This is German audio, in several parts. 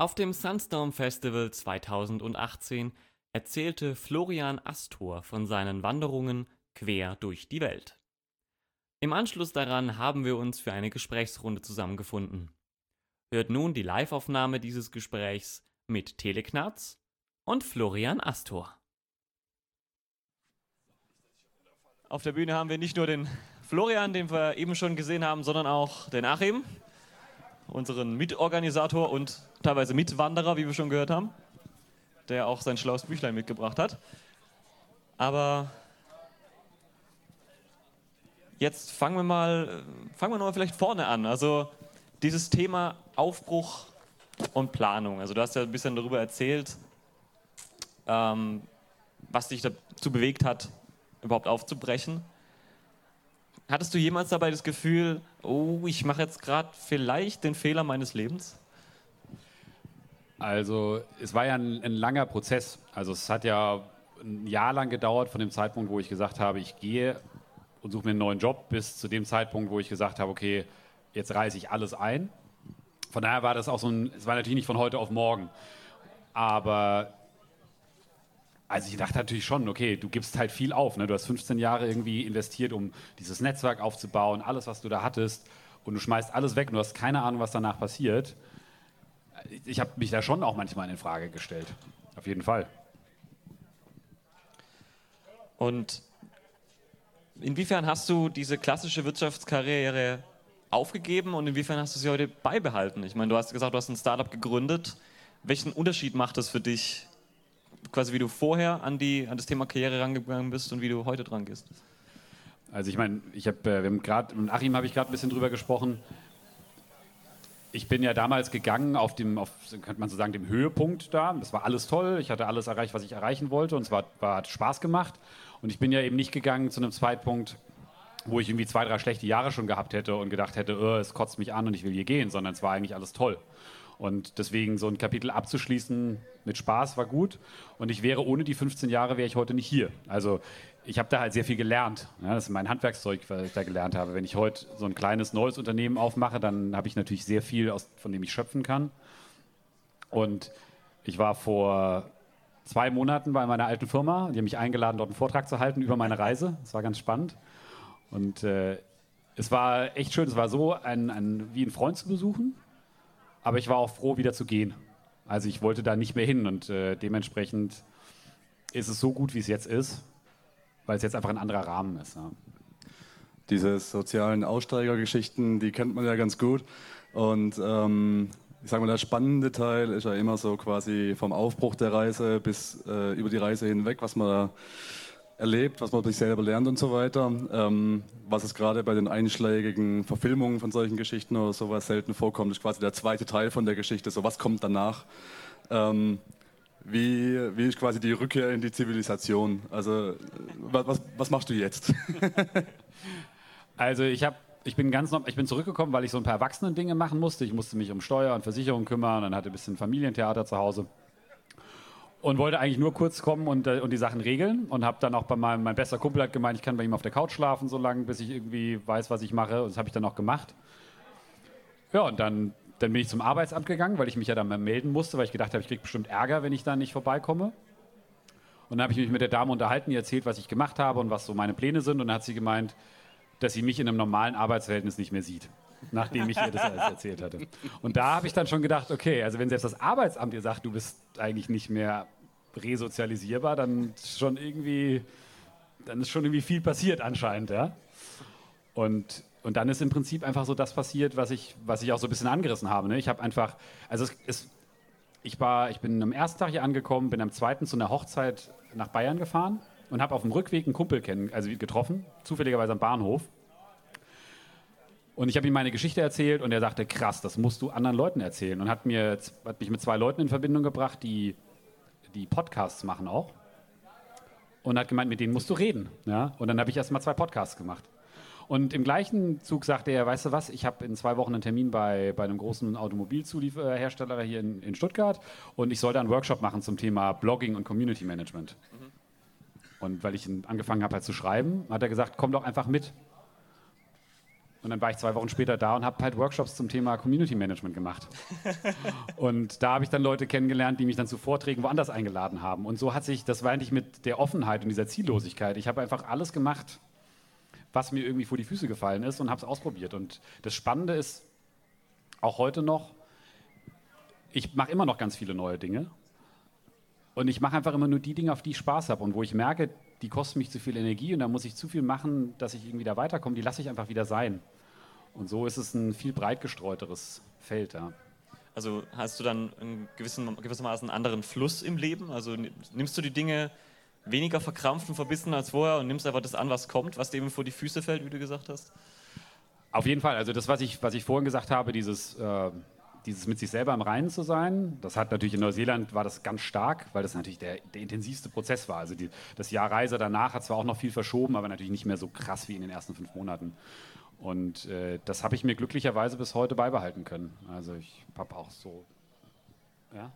Auf dem Sunstorm Festival 2018 erzählte Florian Astor von seinen Wanderungen quer durch die Welt. Im Anschluss daran haben wir uns für eine Gesprächsrunde zusammengefunden. Hört nun die Liveaufnahme dieses Gesprächs mit Teleknarz und Florian Astor. Auf der Bühne haben wir nicht nur den Florian, den wir eben schon gesehen haben, sondern auch den Achim, unseren Mitorganisator und teilweise Mitwanderer, wie wir schon gehört haben, der auch sein schlaues Büchlein mitgebracht hat. Aber jetzt fangen wir mal, fangen wir mal vielleicht vorne an. Also dieses Thema Aufbruch und Planung. Also du hast ja ein bisschen darüber erzählt, ähm, was dich dazu bewegt hat, überhaupt aufzubrechen. Hattest du jemals dabei das Gefühl, oh, ich mache jetzt gerade vielleicht den Fehler meines Lebens? Also es war ja ein, ein, langer Prozess. Also es hat ja ein Jahr lang gedauert von dem Zeitpunkt, wo ich gesagt habe, ich gehe und suche mir einen neuen Job, bis zu dem Zeitpunkt, wo ich gesagt habe, okay, jetzt reiße ich alles ein. Von daher war das auch so ein, es war natürlich nicht von heute auf morgen. Aber also ich dachte natürlich schon, okay, du gibst halt viel auf. Ne? Du hast 15 Jahre irgendwie investiert, um dieses Netzwerk aufzubauen, alles, was du da hattest. Und du schmeißt alles weg und du hast keine Ahnung, was danach passiert. Ich habe mich da schon auch manchmal in Frage gestellt. Auf jeden Fall. Und inwiefern hast du diese klassische Wirtschaftskarriere aufgegeben und inwiefern hast du sie heute beibehalten? Ich meine, du hast gesagt, du hast ein Startup gegründet. Welchen Unterschied macht das für dich, quasi wie du vorher an, die, an das Thema Karriere rangegangen bist und wie du heute dran gehst? Also ich meine, ich habe, äh, wir gerade, mit Achim habe ich gerade ein bisschen drüber gesprochen. Ich bin ja damals gegangen auf dem, auf, könnte man so sagen, dem Höhepunkt da. Das war alles toll. Ich hatte alles erreicht, was ich erreichen wollte und es war, war, hat Spaß gemacht. Und ich bin ja eben nicht gegangen zu einem Zeitpunkt, wo ich irgendwie zwei, drei schlechte Jahre schon gehabt hätte und gedacht hätte, oh, es kotzt mich an und ich will hier gehen, sondern es war eigentlich alles toll. Und deswegen so ein Kapitel abzuschließen mit Spaß war gut. Und ich wäre ohne die 15 Jahre, wäre ich heute nicht hier. Also ich habe da halt sehr viel gelernt. Ja, das ist mein Handwerkszeug, was ich da gelernt habe. Wenn ich heute so ein kleines neues Unternehmen aufmache, dann habe ich natürlich sehr viel, aus, von dem ich schöpfen kann. Und ich war vor zwei Monaten bei meiner alten Firma. Die haben mich eingeladen, dort einen Vortrag zu halten über meine Reise. Das war ganz spannend. Und äh, es war echt schön. Es war so, ein, ein, wie einen Freund zu besuchen. Aber ich war auch froh, wieder zu gehen. Also ich wollte da nicht mehr hin und äh, dementsprechend ist es so gut, wie es jetzt ist, weil es jetzt einfach ein anderer Rahmen ist. Ja. Diese sozialen Aussteigergeschichten, die kennt man ja ganz gut. Und ähm, ich sage mal, der spannende Teil ist ja immer so quasi vom Aufbruch der Reise bis äh, über die Reise hinweg, was man da erlebt, was man sich selber lernt und so weiter. Ähm, was es gerade bei den einschlägigen Verfilmungen von solchen Geschichten oder sowas selten vorkommt, ist quasi der zweite Teil von der Geschichte. So, was kommt danach? Ähm, wie, wie ist quasi die Rückkehr in die Zivilisation? Also, was, was machst du jetzt? also, ich habe ich bin ganz ich bin zurückgekommen, weil ich so ein paar Erwachsenen-Dinge machen musste. Ich musste mich um Steuer und Versicherung kümmern, dann hatte ein bisschen Familientheater zu Hause und wollte eigentlich nur kurz kommen und, äh, und die Sachen regeln und habe dann auch bei meinem mein bester Kumpel hat gemeint, ich kann bei ihm auf der Couch schlafen so lange, bis ich irgendwie weiß, was ich mache. Und das habe ich dann auch gemacht. Ja, und dann, dann bin ich zum Arbeitsamt gegangen, weil ich mich ja dann mal melden musste, weil ich gedacht habe, ich kriege bestimmt Ärger, wenn ich da nicht vorbeikomme. Und dann habe ich mich mit der Dame unterhalten, die erzählt, was ich gemacht habe und was so meine Pläne sind. Und dann hat sie gemeint, dass sie mich in einem normalen Arbeitsverhältnis nicht mehr sieht nachdem ich ihr das alles erzählt hatte. Und da habe ich dann schon gedacht, okay, also wenn selbst das Arbeitsamt dir sagt, du bist eigentlich nicht mehr resozialisierbar, dann ist schon irgendwie, dann ist schon irgendwie viel passiert anscheinend, ja. Und, und dann ist im Prinzip einfach so das passiert, was ich, was ich auch so ein bisschen angerissen habe. Ne? Ich habe einfach, also es, es, ich war, ich bin am ersten Tag hier angekommen, bin am zweiten zu einer Hochzeit nach Bayern gefahren und habe auf dem Rückweg einen Kumpel kennen, also getroffen, zufälligerweise am Bahnhof. Und ich habe ihm meine Geschichte erzählt und er sagte, krass, das musst du anderen Leuten erzählen. Und hat, mir, hat mich mit zwei Leuten in Verbindung gebracht, die, die Podcasts machen auch. Und hat gemeint, mit denen musst du reden. Ja? Und dann habe ich erst mal zwei Podcasts gemacht. Und im gleichen Zug sagte er, weißt du was, ich habe in zwei Wochen einen Termin bei, bei einem großen Automobilzulieferhersteller hier in, in Stuttgart und ich sollte einen Workshop machen zum Thema Blogging und Community Management. Mhm. Und weil ich angefangen habe halt zu schreiben, hat er gesagt, komm doch einfach mit. Und dann war ich zwei Wochen später da und habe halt Workshops zum Thema Community Management gemacht. und da habe ich dann Leute kennengelernt, die mich dann zu Vorträgen woanders eingeladen haben. Und so hat sich, das war eigentlich mit der Offenheit und dieser Ziellosigkeit. Ich habe einfach alles gemacht, was mir irgendwie vor die Füße gefallen ist und habe es ausprobiert. Und das Spannende ist, auch heute noch, ich mache immer noch ganz viele neue Dinge. Und ich mache einfach immer nur die Dinge, auf die ich Spaß habe und wo ich merke, die kosten mich zu viel Energie und da muss ich zu viel machen, dass ich irgendwie da weiterkomme, die lasse ich einfach wieder sein. Und so ist es ein viel breit gestreuteres Feld. Ja. Also hast du dann in gewissen, gewissermaßen einen anderen Fluss im Leben? Also nimmst du die Dinge weniger verkrampft und verbissen als vorher und nimmst einfach das an, was kommt, was dir eben vor die Füße fällt, wie du gesagt hast? Auf jeden Fall. Also das, was ich, was ich vorhin gesagt habe, dieses, äh, dieses mit sich selber im Reinen zu sein, das hat natürlich in Neuseeland war das ganz stark, weil das natürlich der, der intensivste Prozess war. Also die, das Jahr Reise danach hat zwar auch noch viel verschoben, aber natürlich nicht mehr so krass wie in den ersten fünf Monaten. Und äh, das habe ich mir glücklicherweise bis heute beibehalten können. Also ich habe auch so. Ja?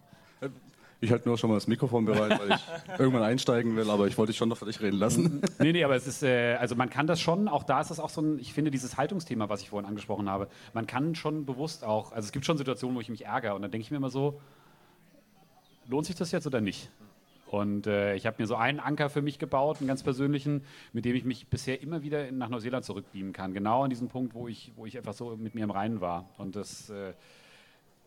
Ich halte nur schon mal das Mikrofon bereit, weil ich irgendwann einsteigen will, aber ich wollte dich schon noch für dich reden lassen. nee, nee, aber es ist, äh, also man kann das schon, auch da ist es auch so ein, ich finde dieses Haltungsthema, was ich vorhin angesprochen habe, man kann schon bewusst auch, also es gibt schon Situationen, wo ich mich ärgere und dann denke ich mir immer so, lohnt sich das jetzt oder nicht? Und äh, ich habe mir so einen Anker für mich gebaut, einen ganz persönlichen, mit dem ich mich bisher immer wieder nach Neuseeland zurückbeamen kann. Genau an diesem Punkt, wo ich, wo ich einfach so mit mir im Reinen war. Und das, äh,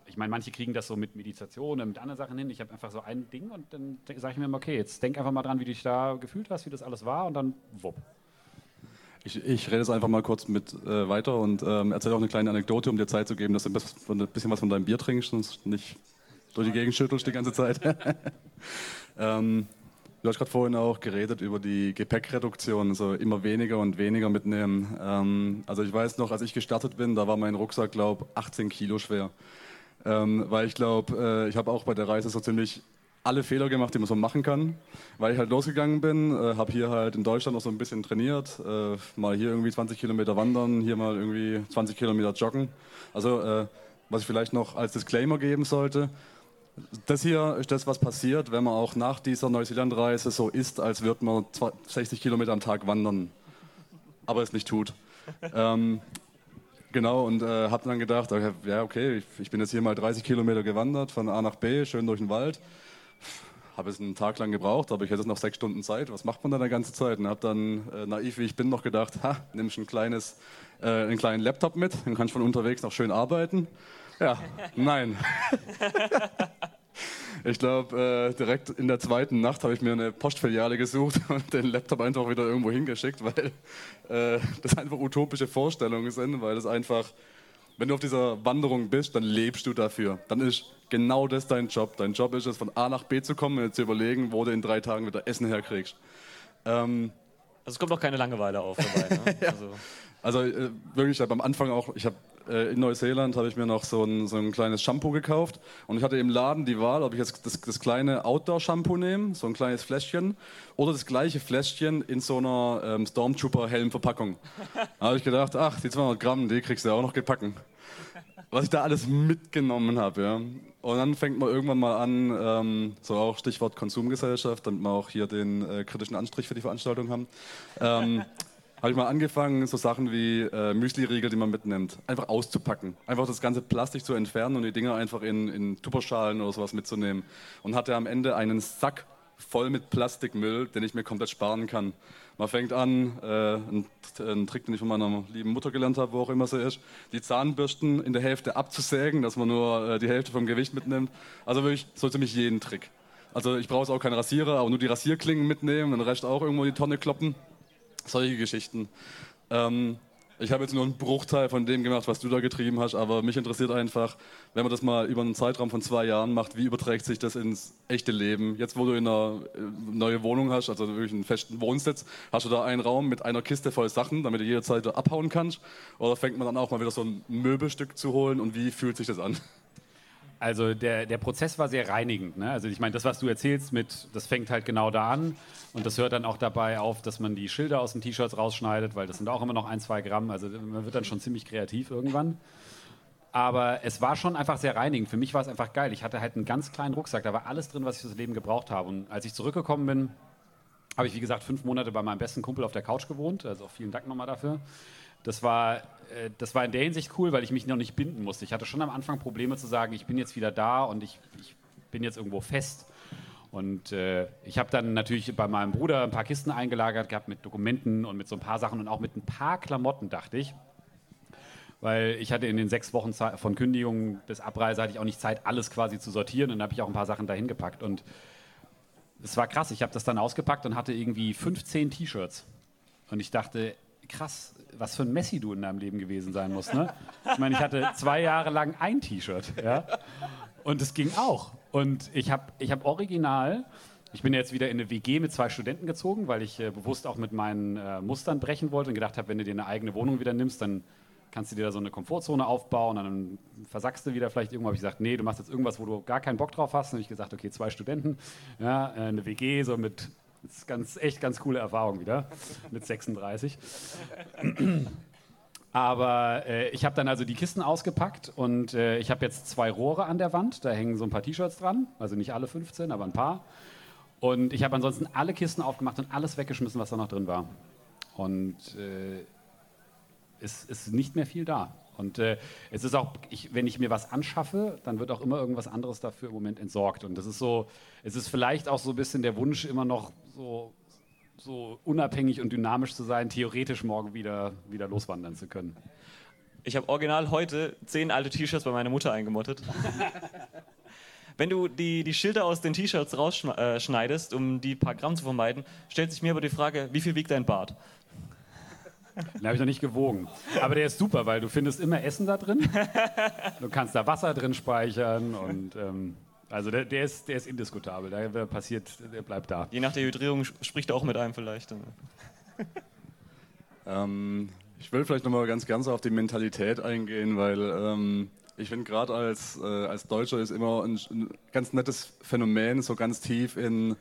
ich meine, manche kriegen das so mit Meditation und mit anderen Sachen hin. Ich habe einfach so ein Ding und dann sage ich mir immer, okay, jetzt denk einfach mal dran, wie du dich da gefühlt hast, wie das alles war und dann wupp. Ich, ich rede jetzt einfach mal kurz mit äh, weiter und ähm, erzähle auch eine kleine Anekdote, um dir Zeit zu geben, dass du ein bisschen was von deinem Bier trinkst und nicht durch die Gegend schüttelst die ganze Zeit. Ähm, du hast gerade vorhin auch geredet über die Gepäckreduktion, also immer weniger und weniger mitnehmen. Ähm, also ich weiß noch, als ich gestartet bin, da war mein Rucksack, glaube ich, 18 Kilo schwer. Ähm, weil ich glaube, äh, ich habe auch bei der Reise so ziemlich alle Fehler gemacht, die man so machen kann, weil ich halt losgegangen bin, äh, habe hier halt in Deutschland noch so ein bisschen trainiert, äh, mal hier irgendwie 20 Kilometer wandern, hier mal irgendwie 20 Kilometer joggen. Also äh, was ich vielleicht noch als Disclaimer geben sollte, das hier ist das, was passiert, wenn man auch nach dieser Neuseeland-Reise so ist, als würde man 60 Kilometer am Tag wandern, aber es nicht tut. ähm, genau, und äh, habe dann gedacht, okay, ja, okay, ich, ich, bin jetzt hier mal 30 Kilometer gewandert, von A nach B, schön durch den Wald. Habe es einen Tag lang gebraucht, aber ich hätte noch sechs Stunden Zeit. Was macht man dann die ganze Zeit? Und habe dann, äh, naiv wie ich bin, noch gedacht, ha, nimm ich ein kleines, äh, einen kleinen Laptop mit, dann kann ich von unterwegs noch schön arbeiten. Ja, nein. Ich glaube, äh, direkt in der zweiten Nacht habe ich mir eine Postfiliale gesucht und den Laptop einfach wieder irgendwo hingeschickt, weil äh, das einfach utopische Vorstellungen sind, weil das einfach, wenn du auf dieser Wanderung bist, dann lebst du dafür. Dann ist genau das dein Job. Dein Job ist es, von A nach B zu kommen und zu überlegen, wo du in drei Tagen wieder Essen herkriegst. Ähm, also es kommt auch keine Langeweile auf dabei. Ne? ja. also. Also äh, wirklich, ich habe am Anfang auch, ich habe äh, in Neuseeland habe ich mir noch so ein, so ein kleines Shampoo gekauft und ich hatte im Laden die Wahl, ob ich jetzt das, das kleine Outdoor-Shampoo nehme, so ein kleines Fläschchen, oder das gleiche Fläschchen in so einer ähm, Stormtrooper-Helm-Verpackung. Da habe ich gedacht, ach, die 200 Gramm, die kriegst du ja auch noch gepacken. Was ich da alles mitgenommen habe, ja. Und dann fängt man irgendwann mal an, ähm, so auch Stichwort Konsumgesellschaft, damit wir auch hier den äh, kritischen Anstrich für die Veranstaltung haben. Ähm, habe ich mal angefangen, so Sachen wie äh, Müsli-Riegel, die man mitnimmt, einfach auszupacken. Einfach das ganze Plastik zu entfernen und die Dinger einfach in, in Tupperschalen oder sowas mitzunehmen. Und hatte am Ende einen Sack voll mit Plastikmüll, den ich mir komplett sparen kann. Man fängt an, äh, ein, ein, Trick, den ich von meiner lieben Mutter gelernt habe, wo auch immer sie ist, die Zahnbürsten in der Hälfte abzusägen, dass man nur äh, die Hälfte vom Gewicht mitnimmt. Also wirklich so ziemlich jeden Trick. Also ich brauche auch keinen Rasierer, aber nur die Rasierklingen mitnehmen, den Rest auch irgendwo in die Tonne kloppen solche Geschichten. Ähm, ich habe jetzt nur einen Bruchteil von dem gemacht, was du da getrieben hast, aber mich interessiert einfach, wenn man das mal über einen Zeitraum von zwei Jahren macht, wie überträgt sich das ins echte Leben? Jetzt, wo du in eine äh, neue Wohnung hast, also wirklich einen festen Wohnsitz, hast du da einen Raum mit einer Kiste voll Sachen, damit du jederzeit abhauen kannst? Oder fängt man dann auch mal wieder so ein Möbelstück zu holen und wie fühlt sich das an? Also der, der Prozess war sehr reinigend. Ne? Also ich meine, das, was du erzählst, mit, das fängt halt genau da an. Und das hört dann auch dabei auf, dass man die Schilder aus den T-Shirts rausschneidet, weil das sind auch immer noch ein, zwei Gramm. Also man wird dann schon ziemlich kreativ irgendwann. Aber es war schon einfach sehr reinigend. Für mich war es einfach geil. Ich hatte halt einen ganz kleinen Rucksack, da war alles drin, was ich fürs Leben gebraucht habe. Und als ich zurückgekommen bin, habe ich, wie gesagt, fünf Monate bei meinem besten Kumpel auf der Couch gewohnt. Also auch vielen Dank nochmal dafür Das war, äh, das war in der Hinsicht cool, weil ich mich noch nicht binden musste. Ich hatte schon am Anfang Probleme zu sagen, ich bin jetzt wieder da und ich, ich bin jetzt irgendwo fest. Und äh, ich habe dann natürlich bei meinem Bruder ein paar Kisten eingelagert gehabt mit Dokumenten und mit so ein paar Sachen und auch mit ein paar Klamotten, dachte ich. Weil ich hatte in den sechs Wochen von Kündigung bis Abreise hatte ich auch nicht Zeit, alles quasi zu sortieren. Und dann habe ich auch ein paar Sachen dahin gepackt. Und es war krass. Ich habe das dann ausgepackt und hatte irgendwie 15 T-Shirts. Und ich dachte, krass, was für ein Messi du in deinem Leben gewesen sein musst. Ne? Ich meine, ich hatte zwei Jahre lang ein T-Shirt. Ja? Und es ging auch. Und ich habe ich hab original, ich bin jetzt wieder in eine WG mit zwei Studenten gezogen, weil ich äh, bewusst auch mit meinen äh, Mustern brechen wollte und gedacht habe, wenn du dir eine eigene Wohnung wieder nimmst, dann kannst du dir da so eine Komfortzone aufbauen, dann versackst du wieder vielleicht irgendwo. Habe ich gesagt, nee, du machst jetzt irgendwas, wo du gar keinen Bock drauf hast. Habe ich gesagt, okay, zwei Studenten, ja, äh, eine WG, so mit, das ist ganz, echt ganz coole Erfahrung wieder, mit 36. Aber äh, ich habe dann also die Kisten ausgepackt und äh, ich habe jetzt zwei Rohre an der Wand. Da hängen so ein paar T-Shirts dran. Also nicht alle 15, aber ein paar. Und ich habe ansonsten alle Kisten aufgemacht und alles weggeschmissen, was da noch drin war. Und äh, es ist nicht mehr viel da. Und äh, es ist auch, ich, wenn ich mir was anschaffe, dann wird auch immer irgendwas anderes dafür im Moment entsorgt. Und das ist so, es ist vielleicht auch so ein bisschen der Wunsch, immer noch so so unabhängig und dynamisch zu sein, theoretisch morgen wieder, wieder loswandern zu können. Ich habe original heute zehn alte T-Shirts bei meiner Mutter eingemottet. Wenn du die, die Schilder aus den T-Shirts rausschneidest, um die paar Gramm zu vermeiden, stellt sich mir aber die Frage, wie viel wiegt dein Bart? Den habe ich noch nicht gewogen. Aber der ist super, weil du findest immer Essen da drin. Du kannst da Wasser drin speichern und ähm, also der, der, ist, der ist indiskutabel. Der passiert, der bleibt da. Je nach der Hydrierung spricht er auch mit einem vielleicht. ähm, ich will vielleicht nochmal ganz ganz auf die Mentalität eingehen, weil ähm, ich finde gerade als, äh, als Deutscher ist immer ein, ein, ganz nettes Phänomen, so ganz tief in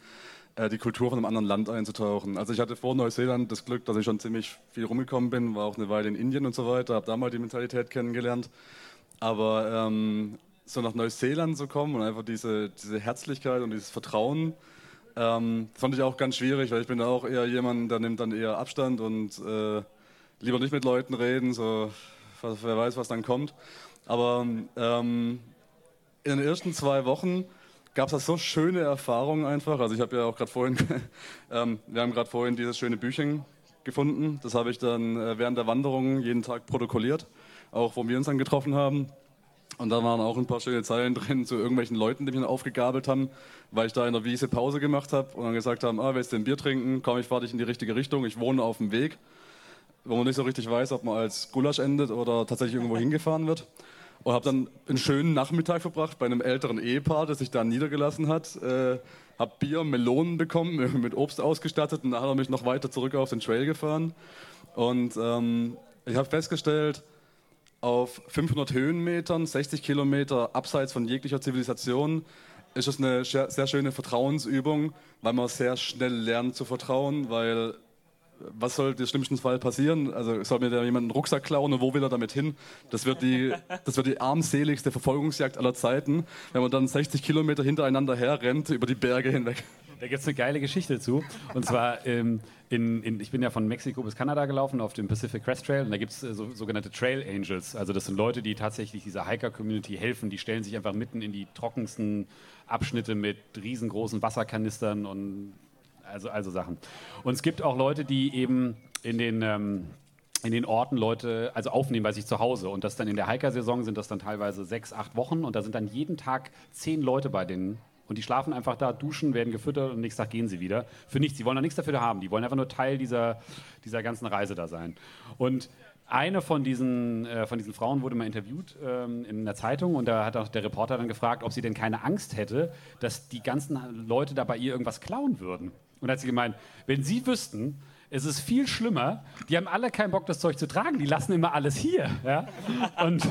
die Kultur von einem anderen Land einzutauchen. Also ich hatte vor Neuseeland das Glück, dass ich schon ziemlich viel rumgekommen bin, war auch eine Weile in Indien und so weiter, habe da mal die Mentalität kennengelernt. Aber ähm, so nach Neuseeland zu kommen und einfach diese, diese Herzlichkeit und dieses Vertrauen, ähm, fand ich auch ganz schwierig, weil ich bin auch eher jemand, der nimmt dann eher Abstand und äh, lieber nicht mit Leuten reden, so wer weiß, was dann kommt. Aber ähm, in den ersten zwei Wochen gab es da so schöne Erfahrungen einfach. Also ich habe ja auch gerade vorhin, ähm, wir haben gerade vorhin dieses schöne Büchchen gefunden. Das habe ich dann äh, während der Wanderung jeden Tag protokolliert, auch wo wir uns dann getroffen haben. Und da waren auch ein paar schöne Zeilen drin zu irgendwelchen Leuten, die mich dann aufgegabelt haben, weil ich da in der Wiese Pause gemacht habe und dann gesagt haben, ah, willst du ein Bier trinken? Komm, ich fahre dich in die richtige Richtung. Ich wohne auf dem Weg, wo man nicht so richtig weiß, ob man als Gulasch endet oder tatsächlich irgendwo hingefahren wird. Und habe dann einen schönen Nachmittag verbracht bei einem älteren Ehepaar, das sich da niedergelassen hat. Äh, habe Bier, Melonen bekommen, mit Obst ausgestattet und dann hat er mich noch weiter zurück auf den Trail gefahren. Und ähm, ich habe festgestellt, auf 500 Höhenmetern, 60 Kilometer abseits von jeglicher Zivilisation, ist es eine sehr schöne Vertrauensübung, weil man sehr schnell lernt zu vertrauen, weil was soll im schlimmsten Fall passieren? Also soll mir da jemand einen Rucksack klauen und wo will er damit hin? Das wird die, das wird die armseligste Verfolgungsjagd aller Zeiten, wenn man dann 60 Kilometer hintereinander herrennt über die Berge hinweg. Da gibt es eine geile Geschichte zu. Und zwar, ähm, in, in, ich bin ja von Mexiko bis Kanada gelaufen auf dem Pacific Crest Trail und da gibt es äh, so, sogenannte Trail Angels. Also das sind Leute, die tatsächlich dieser Hiker-Community helfen. Die stellen sich einfach mitten in die trockensten Abschnitte mit riesengroßen Wasserkanistern und also, also Sachen. Und es gibt auch Leute, die eben in den... Ähm, in den Orten Leute also aufnehmen bei sich zu Hause. Und das dann in der Hiker-Saison sind das dann teilweise sechs, acht Wochen. Und da sind dann jeden Tag zehn Leute bei denen und die schlafen einfach da, duschen, werden gefüttert und nächsten Tag gehen sie wieder. Für nichts. Sie wollen da nichts dafür haben. Die wollen einfach nur Teil dieser, dieser ganzen Reise da sein. Und eine von diesen, äh, von diesen Frauen wurde mal interviewt ähm, in der Zeitung und da hat auch der Reporter dann gefragt, ob sie denn keine Angst hätte, dass die ganzen Leute da bei ihr irgendwas klauen würden. Und hat sie gemeint, wenn sie wüssten, es ist viel schlimmer. Die haben alle keinen Bock, das Zeug zu tragen. Die lassen immer alles hier. Ja? Und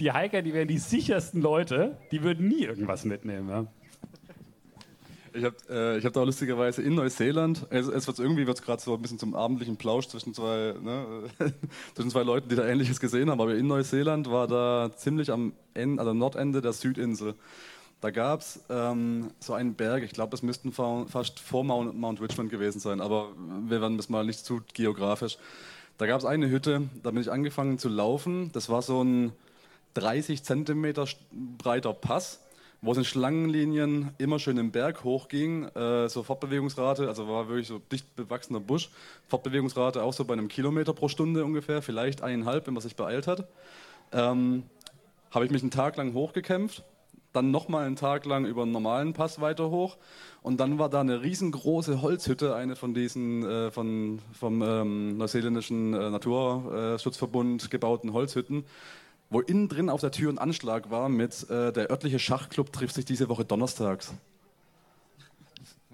die Hiker, die wären die sichersten Leute. Die würden nie irgendwas mitnehmen. Ja? Ich habe äh, hab da lustigerweise in Neuseeland, es, es wird irgendwie wird's gerade so ein bisschen zum abendlichen Plausch zwischen zwei, ne, zwischen zwei Leuten, die da Ähnliches gesehen haben, aber in Neuseeland war da ziemlich am Ende, also Nordende der Südinsel. Da gab es ähm, so einen Berg, ich glaube, das müssten fast vor Mount, Richmond gewesen sein, aber wir werden das mal nicht zu geografisch. Da gab es eine Hütte, da bin ich angefangen zu laufen. Das war so ein 30 Zentimeter breiter Pass, wo es in Schlangenlinien immer schön im Berg hochging. Äh, so Fortbewegungsrate, also war wirklich so dicht bewachsener Busch. Fortbewegungsrate auch so bei einem Kilometer pro Stunde ungefähr, vielleicht eineinhalb, wenn man sich beeilt hat. Ähm, Habe ich mich einen Tag lang hochgekämpft dann nochmal einen Tag lang über einen normalen Pass weiter hoch und dann war da eine riesengroße Holzhütte, eine von diesen äh, von, vom ähm, neuseeländischen äh, Naturschutzverbund gebauten Holzhütten, wo innen drin auf der Tür ein Anschlag war mit äh, der örtliche Schachclub trifft sich diese Woche donnerstags.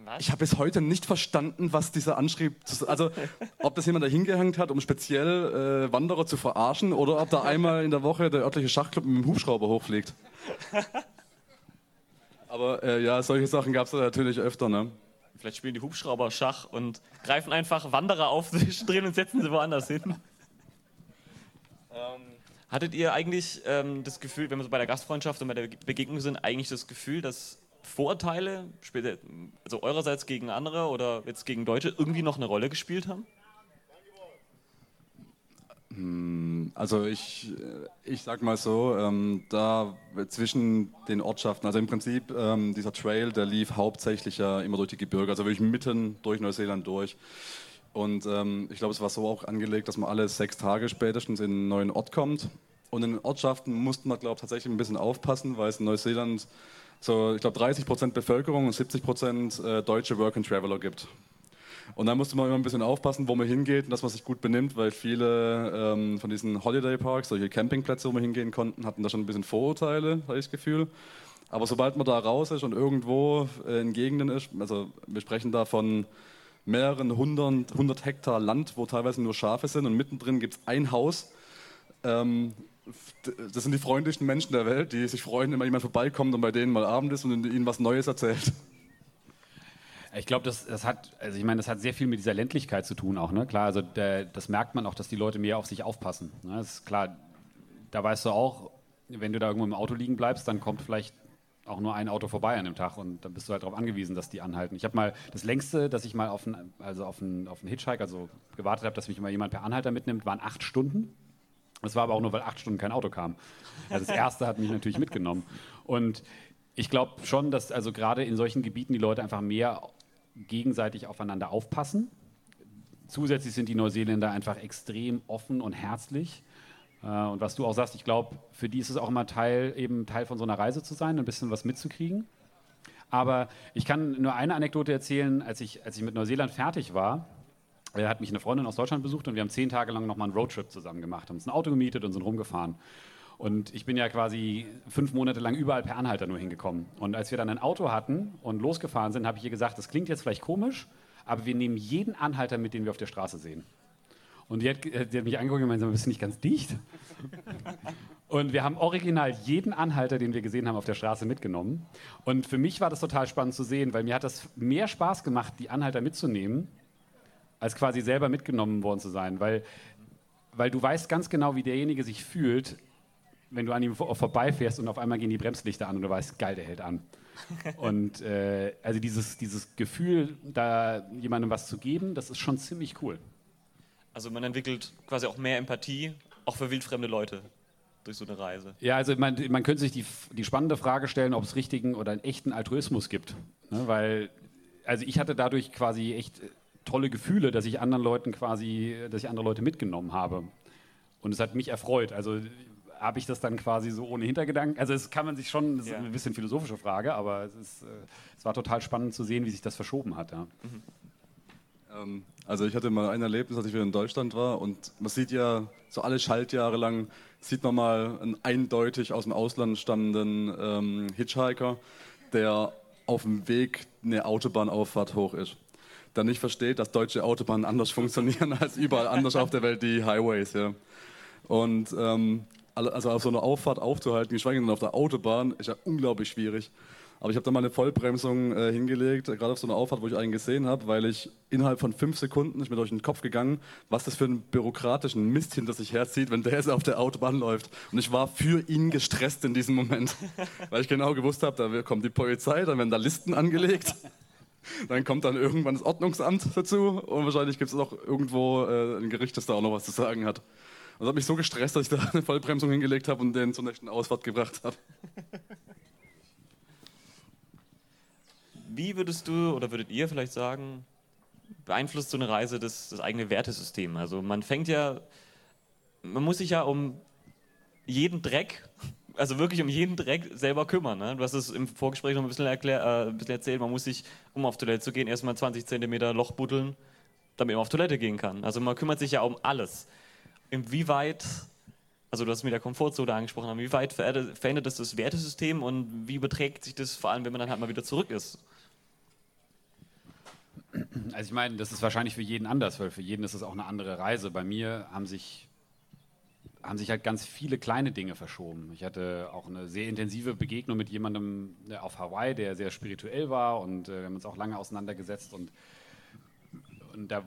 Was? Ich habe bis heute nicht verstanden, was dieser Anschrieb, also ob das jemand da hingehängt hat, um speziell äh, Wanderer zu verarschen, oder ob da einmal in der Woche der örtliche Schachclub mit dem Hubschrauber hochfliegt. Aber äh, ja, solche Sachen gab es natürlich öfter, ne? Vielleicht spielen die Hubschrauber Schach und greifen einfach Wanderer auf, drehen und setzen sie woanders hin. Ähm, hattet ihr eigentlich ähm, das Gefühl, wenn wir so bei der Gastfreundschaft und bei der Begegnung sind, eigentlich das Gefühl, dass Vorurteile, also eurerseits gegen andere oder jetzt gegen Deutsche, irgendwie noch eine Rolle gespielt haben? Hm, also ich, äh, ich sag mal so, ähm, da zwischen den Ortschaften, also im Prinzip ähm, dieser Trail, der lief hauptsächlich ja immer durch die Gebirge, also wirklich mitten durch Neuseeland durch. Und ähm, ich glaube, es war so auch angelegt, dass man alle sechs Tage spätestens in einen neuen Ort kommt. Und in den Ortschaften musste man, glaube ich, tatsächlich ein bisschen aufpassen, weil es in Neuseeland so, ich glaube, 30 Prozent Bevölkerung und 70 Prozent äh, deutsche Work and Traveler gibt. Und da musste man immer ein bisschen aufpassen, wo man hingeht und dass man sich gut benimmt, weil viele ähm, von diesen Holiday Parks, solche Campingplätze, wo wir hingehen konnten, hatten da schon ein bisschen Vorurteile, habe ich das Gefühl. Aber sobald man da raus ist und irgendwo in Gegenden ist, also wir sprechen da von mehreren hundert, hundert Hektar Land, wo teilweise nur Schafe sind und mittendrin gibt es ein Haus. Ähm, das sind die freundlichsten Menschen der Welt, die sich freuen, wenn jemand vorbeikommt und bei denen mal Abend ist und ihnen was Neues erzählt. Ich glaube, das, das hat, also ich meine, das hat sehr viel mit dieser Ländlichkeit zu tun auch, ne? Klar, also der, das merkt man auch, dass die Leute mehr auf sich aufpassen. Ne? Das ist klar, da weißt du auch, wenn du da irgendwo im Auto liegen bleibst, dann kommt vielleicht auch nur ein Auto vorbei an dem Tag und dann bist du halt darauf angewiesen, dass die anhalten. Ich habe mal das längste, dass ich mal auf einen, also auf einen, auf einen Hitchhike, also gewartet habe, dass mich mal jemand per Anhalter mitnimmt, waren acht Stunden. Das war aber auch nur, weil acht Stunden kein Auto kam. Also das erste hat mich natürlich mitgenommen. Und ich glaube schon, dass also gerade in solchen Gebieten die Leute einfach mehr gegenseitig aufeinander aufpassen. Zusätzlich sind die Neuseeländer einfach extrem offen und herzlich. Äh, und was du auch sagst, ich glaube, für die ist es auch immer Teil, eben Teil von so einer Reise zu sein, ein bisschen was mitzukriegen. Aber ich kann nur eine Anekdote erzählen, als ich, als ich mit Neuseeland fertig war, er hat mich eine Freundin aus Deutschland besucht und wir haben zehn Tage lang nochmal einen Roadtrip zusammen gemacht, haben uns ein Auto gemietet und sind rumgefahren. Und ich bin ja quasi fünf Monate lang überall per Anhalter nur hingekommen. Und als wir dann ein Auto hatten und losgefahren sind, habe ich ihr gesagt, das klingt jetzt vielleicht komisch, aber wir nehmen jeden Anhalter mit, den wir auf der Straße sehen. Und die hat, die hat mich angeguckt und gemeint, bist du nicht ganz dicht? Und wir haben original jeden Anhalter, den wir gesehen haben, auf der Straße mitgenommen. Und für mich war das total spannend zu sehen, weil mir hat das mehr Spaß gemacht, die Anhalter mitzunehmen, als quasi selber mitgenommen worden zu sein. Weil, weil du weißt ganz genau, wie derjenige sich fühlt, wenn du an ihm vorbeifährst und auf einmal gehen die Bremslichter an und du weißt, geil, der hält an. und äh, also dieses, dieses Gefühl, da jemandem was zu geben, das ist schon ziemlich cool. Also man entwickelt quasi auch mehr Empathie, auch für wildfremde Leute durch so eine Reise. Ja, also man, man könnte sich die, die spannende Frage stellen, ob es richtigen oder einen echten Altruismus gibt. Ne? Weil, also ich hatte dadurch quasi echt tolle Gefühle, dass ich anderen Leuten quasi, dass ich andere Leute mitgenommen habe. Und es hat mich erfreut. Also habe ich das dann quasi so ohne Hintergedanken? Also es kann man sich schon, das ist ja. eine bisschen philosophische Frage, aber es, ist, äh, es war total spannend zu sehen, wie sich das verschoben hat. Ja. Mhm. Ähm, also ich hatte mal ein Erlebnis, als ich wieder in Deutschland war und man sieht ja so alle Schaltjahre lang, sieht man mal einen eindeutig aus dem Ausland stammenden ähm, Hitchhiker, der auf dem Weg eine Autobahnauffahrt hoch ist der nicht versteht, dass deutsche Autobahnen anders funktionieren als überall anders auf der Welt die Highways. Ja. Und ähm, also auf so einer Auffahrt aufzuhalten, geschweige denn auf der Autobahn, ist ja unglaublich schwierig. Aber ich habe da mal eine Vollbremsung äh, hingelegt, gerade auf so einer Auffahrt, wo ich einen gesehen habe, weil ich innerhalb von fünf Sekunden ist mir durch den Kopf gegangen, was das für einen bürokratischen Mist hinter sich herzieht, wenn der jetzt auf der Autobahn läuft. Und ich war für ihn gestresst in diesem Moment, weil ich genau gewusst habe, da kommt die Polizei, dann werden da Listen angelegt. Dann kommt dann irgendwann das Ordnungsamt dazu und wahrscheinlich gibt es noch irgendwo äh, ein Gericht, das da auch noch was zu sagen hat. Und das hat mich so gestresst, dass ich da eine Vollbremsung hingelegt habe und den zur nächsten Ausfahrt gebracht habe. Wie würdest du oder würdet ihr vielleicht sagen, beeinflusst so eine Reise das, das eigene Wertesystem? Also man fängt ja, man muss sich ja um jeden Dreck, also wirklich um jeden Dreck selber kümmern. Ne? Du hast es im Vorgespräch noch ein bisschen, erklär, äh, ein bisschen erzählt, man muss sich, um auf Toilette zu gehen, erstmal 20 Zentimeter Loch buddeln, damit man auf Toilette gehen kann. Also man kümmert sich ja um alles. Inwieweit, also du hast mit der Komfortzone angesprochen, inwieweit verändert das das Wertesystem und wie beträgt sich das vor allem, wenn man dann halt mal wieder zurück ist? Also ich meine, das ist wahrscheinlich für jeden anders, weil für jeden ist es auch eine andere Reise. Bei mir haben sich, haben sich halt ganz viele kleine Dinge verschoben. Ich hatte auch eine sehr intensive Begegnung mit jemandem auf Hawaii, der sehr spirituell war und äh, wir haben uns auch lange auseinandergesetzt und, und da,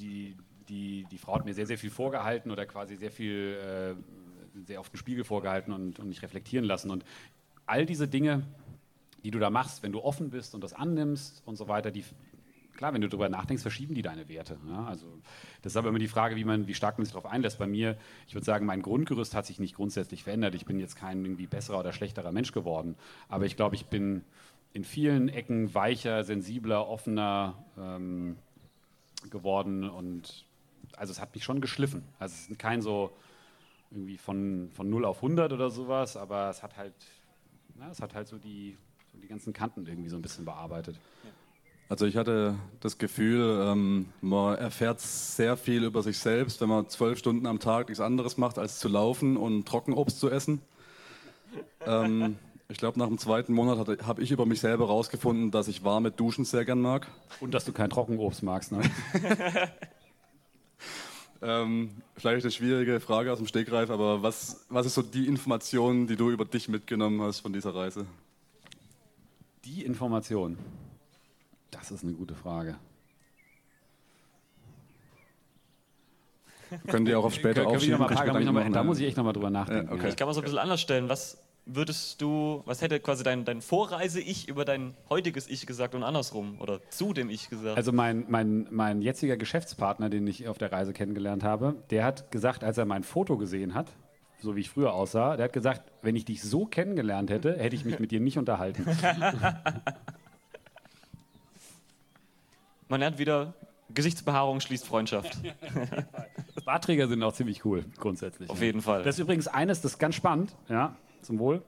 die, die, die Frau hat mir sehr, sehr viel vorgehalten oder quasi sehr viel, äh, sehr auf den Spiegel vorgehalten und, und mich reflektieren lassen. Und all diese Dinge, die du da machst, wenn du offen bist und das annimmst und so weiter, die, klar, wenn du darüber nachdenkst, verschieben die deine Werte. Ja? Also, das ist aber immer die Frage, wie, man, wie stark man sich darauf einlässt. Bei mir, ich würde sagen, mein Grundgerüst hat sich nicht grundsätzlich verändert. Ich bin jetzt kein irgendwie besserer oder schlechterer Mensch geworden. Aber ich glaube, ich bin in vielen Ecken weicher, sensibler, offener ähm, geworden. Und also es hat mich schon geschliffen. Also es ist kein so irgendwie von, von 0 auf 100 oder sowas, aber es hat halt, na, es hat halt so die, so die ganzen Kanten irgendwie so ein bisschen bearbeitet. Ja. Also ich hatte das Gefühl, ähm, man erfährt sehr viel über sich selbst, wenn man zwölf Stunden am Tag nichts anderes macht, als zu laufen und Trockenobst zu essen. Ähm, ich glaube, nach dem zweiten Monat habe ich über mich selber herausgefunden, dass ich warme Duschen sehr gern mag. Und dass du kein Trockenobst magst, ne? ähm, vielleicht eine schwierige Frage aus dem Stegreif, aber was, was ist so die Information, die du über dich mitgenommen hast von dieser Reise? Die Information. Das ist eine gute Frage. Können die auch auf später aufschieben? Mal, da muss ich echt nochmal drüber nachdenken. Ja, okay. Ich kann mal so ein bisschen anders stellen. Was würdest du, was hätte quasi dein, dein Vorreise-Ich über dein heutiges Ich gesagt und andersrum? Oder zu dem Ich gesagt? Also mein, mein, mein jetziger Geschäftspartner, den ich auf der Reise kennengelernt habe, der hat gesagt, als er mein Foto gesehen hat, so wie ich früher aussah, der hat gesagt, wenn ich dich so kennengelernt hätte, hätte ich mich mit dir nicht unterhalten. Man lernt wieder, Gesichtsbehaarung schließt Freundschaft. Bartträger sind auch ziemlich cool, grundsätzlich. Auf jeden Fall. Das ist übrigens eines, das ist ganz spannend, ja, zum Wohl.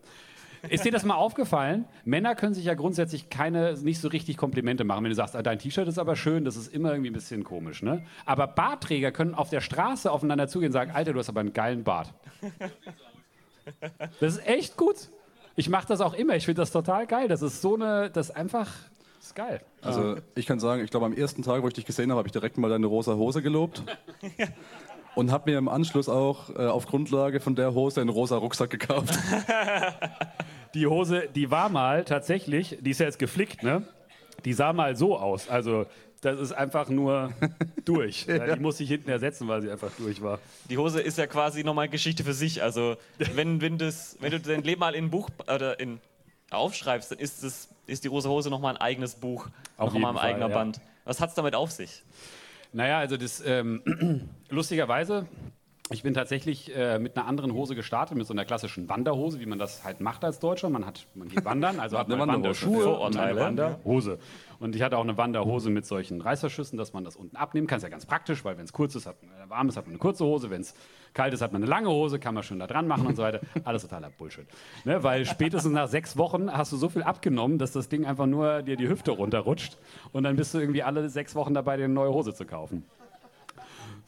Ist dir das mal aufgefallen? Männer können sich ja grundsätzlich keine, nicht so richtig Komplimente machen. Wenn du sagst, ah, dein T-Shirt ist aber schön, das ist immer irgendwie ein bisschen komisch. Ne? Aber Bartträger können auf der Straße aufeinander zugehen und sagen, Alter, du hast aber einen geilen Bart. Das ist echt gut. Ich mache das auch immer. Ich finde das total geil. Das ist so eine, das ist einfach, das ist geil. Also ich kann sagen, ich glaube am ersten Tag, wo ich dich gesehen habe, habe ich direkt mal deine rosa Hose gelobt. Und habe mir im Anschluss auch äh, auf Grundlage von der Hose einen rosa Rucksack gekauft. Die Hose, die war mal tatsächlich, die ist ja jetzt geflickt, ne? Die sah mal so aus. Also das ist einfach nur durch. ja. Die muss ich hinten ersetzen, weil sie einfach durch war. Die Hose ist ja quasi nochmal Geschichte für sich. Also wenn, wenn, das, wenn du dein Leben mal in ein Buch oder in, aufschreibst, dann ist, das, ist die rosa Hose nochmal ein eigenes Buch, nochmal ein eigener ja. Band. Was hat es damit auf sich? Naja, also das ähm, lustigerweise ich bin tatsächlich äh, mit einer anderen Hose gestartet, mit so einer klassischen Wanderhose, wie man das halt macht als Deutscher. Man hat, man geht wandern, also hat man Wanderschuhe und eine Wanderhose. Und ich hatte auch eine Wanderhose mit solchen Reißverschlüssen, dass man das unten abnehmen kann. Ist ja ganz praktisch, weil wenn es kurz ist, hat man, äh, warm ist, hat man eine kurze Hose. Wenn es kalt ist, hat man eine lange Hose, kann man schön da dran machen und so weiter. Alles totaler Bullshit. Ne? Weil spätestens nach sechs Wochen hast du so viel abgenommen, dass das Ding einfach nur dir die Hüfte runterrutscht. Und dann bist du irgendwie alle sechs Wochen dabei, dir eine neue Hose zu kaufen.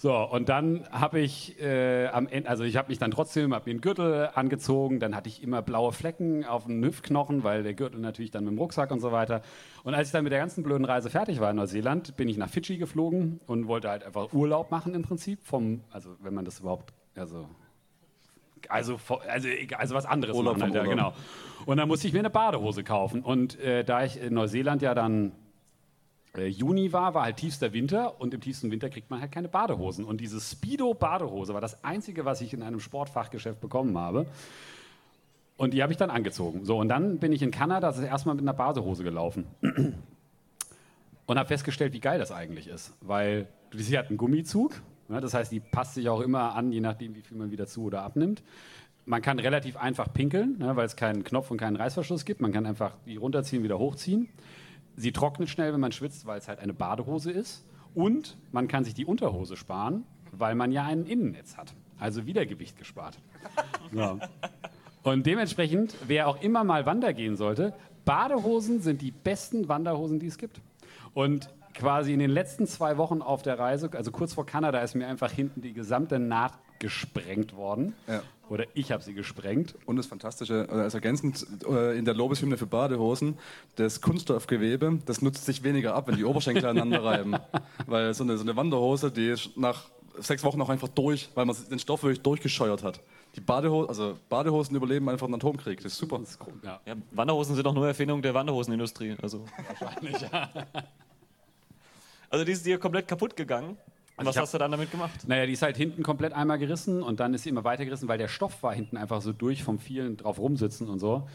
So, und dann habe ich äh, am Ende, also ich habe mich dann trotzdem, habe mir einen Gürtel angezogen, dann hatte ich immer blaue Flecken auf dem Hüftknochen, weil der Gürtel natürlich dann mit dem Rucksack und so weiter. Und als ich dann mit der ganzen blöden Reise fertig war in Neuseeland, bin ich nach Fidschi geflogen und wollte halt einfach Urlaub machen im Prinzip, vom, also wenn man das überhaupt, also also, also, also was anderes Urlaub machen, halt, ja, genau. Und dann musste ich mir eine Badehose kaufen. Und äh, da ich in Neuseeland ja dann äh, Juni war, war halt tiefster Winter und im tiefsten Winter kriegt man halt keine Badehosen. Und diese Speedo-Badehose war das einzige, was ich in einem Sportfachgeschäft bekommen habe. Und die habe ich dann angezogen. So, und dann bin ich in Kanada das erste Mal mit einer Badehose gelaufen. und habe festgestellt, wie geil das eigentlich ist. Weil sie hat einen Gummizug, ne, das heißt, die passt sich auch immer an, je nachdem, wie viel man wieder zu oder abnimmt. Man kann relativ einfach pinkeln, ne, weil es keinen Knopf und keinen Reißverschluss gibt. Man kann einfach die runterziehen, wieder hochziehen. Sie trocknet schnell, wenn man schwitzt, weil es halt eine Badehose ist. Und man kann sich die Unterhose sparen, weil man ja ein Innennetz hat. Also wieder Gewicht gespart. Ja. Und dementsprechend, wer auch immer mal wandern gehen sollte, Badehosen sind die besten Wanderhosen, die es gibt. Und quasi in den letzten zwei Wochen auf der Reise, also kurz vor Kanada, ist mir einfach hinten die gesamte Naht gesprengt worden. Ja. Oder ich habe sie gesprengt. Und das Fantastische, also ergänzend äh, in der Lobeshymne für Badehosen, das Kunststoffgewebe, das nutzt sich weniger ab, wenn die Oberschenkel aneinander reiben. Weil so eine, so eine Wanderhose, die ist nach sechs Wochen auch einfach durch, weil man den Stoff wirklich durchgescheuert hat. Die Badehosen, also Badehosen überleben einfach einen Atomkrieg. Das ist super. Das ist cool. ja. Ja, Wanderhosen sind doch nur Erfindung der Wanderhosenindustrie. Also. Wahrscheinlich, ja. Also die ist dir komplett kaputt gegangen. Und also was hast du dann damit gemacht? Naja, die ist halt hinten komplett einmal gerissen und dann ist sie immer weiter gerissen, weil der Stoff war hinten einfach so durch vom vielen drauf rumsitzen und so.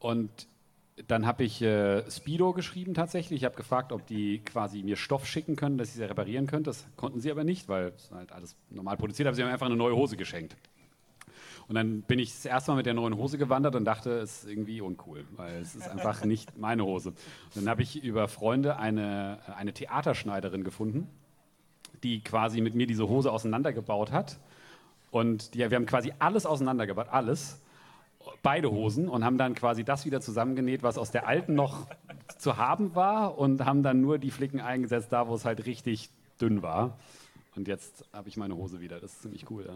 Und dann habe ich äh, Speedo geschrieben tatsächlich. Ich habe gefragt, ob die quasi mir Stoff schicken können, dass ich sie reparieren könnte. Das konnten sie aber nicht, weil es halt alles normal produziert haben. Sie haben einfach eine neue Hose geschenkt. Und dann bin ich das erste Mal mit der neuen Hose gewandert und dachte, es ist irgendwie uncool, weil es ist einfach nicht meine Hose. Und dann habe ich über Freunde eine, eine Theaterschneiderin gefunden, die quasi mit mir diese Hose auseinandergebaut hat. Und die, wir haben quasi alles auseinandergebaut, alles beide Hosen und haben dann quasi das wieder zusammengenäht, was aus der alten noch zu haben war und haben dann nur die Flicken eingesetzt, da wo es halt richtig dünn war. Und jetzt habe ich meine Hose wieder. Das ist ziemlich cool. Ja.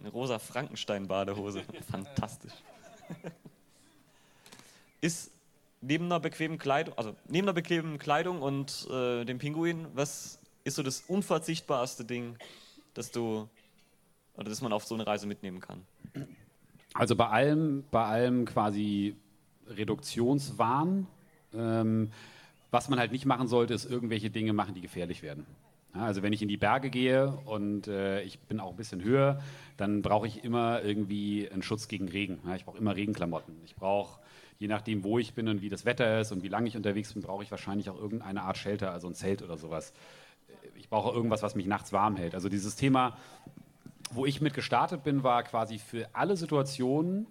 Eine rosa Frankenstein-Badehose. Fantastisch. Ist neben einer bequemen Kleidung, also neben einer bequemen Kleidung und äh, dem Pinguin, was ist so das unverzichtbarste Ding, das du oder das man auf so eine Reise mitnehmen kann? Also bei allem, bei allem quasi Reduktionswahn. Ähm, was man halt nicht machen sollte, ist irgendwelche Dinge machen, die gefährlich werden. Ja, also wenn ich in die Berge gehe und äh, ich bin auch ein bisschen höher, dann brauche ich immer irgendwie einen Schutz gegen Regen. Ja, ich brauche immer Regenklamotten. Ich brauche, je nachdem, wo ich bin und wie das Wetter ist und wie lange ich unterwegs bin, brauche ich wahrscheinlich auch irgendeine Art Shelter, also ein Zelt oder sowas. Brauche irgendwas, was mich nachts warm hält. Also dieses Thema wo ich mit gestartet bin, war quasi für alle Situationen